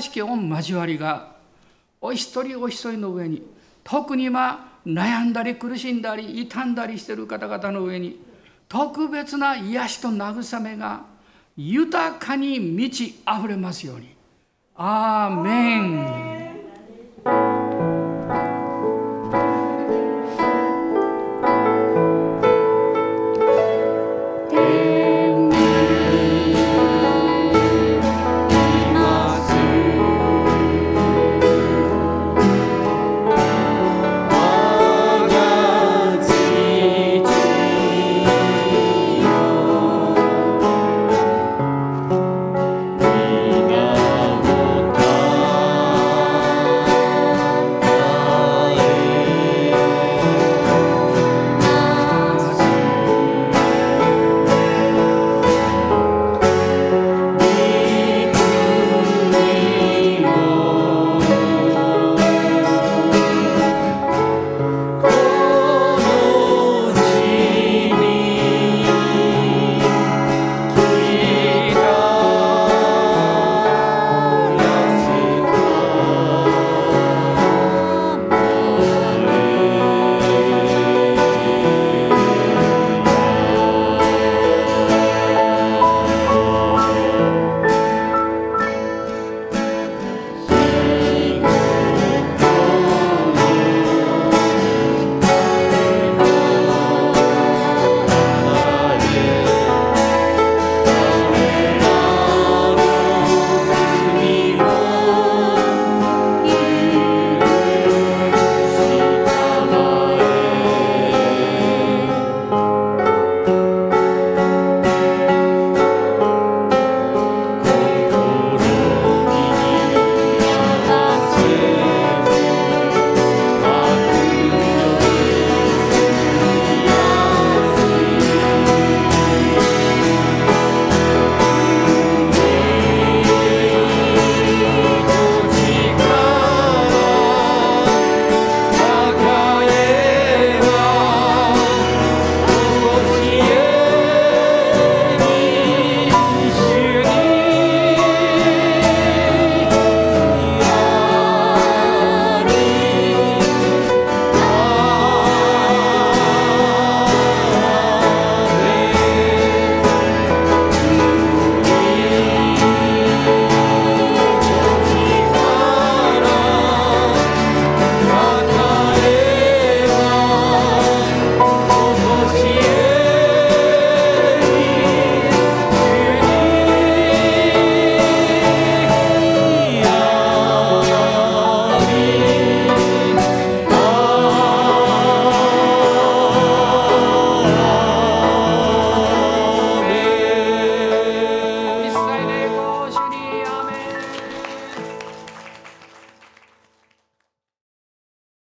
しき御交わりがお一人お一人の上に特に今悩んだり苦しんだり傷んだりしている方々の上に特別な癒しと慰めが豊かに満ち溢れますように。アーメン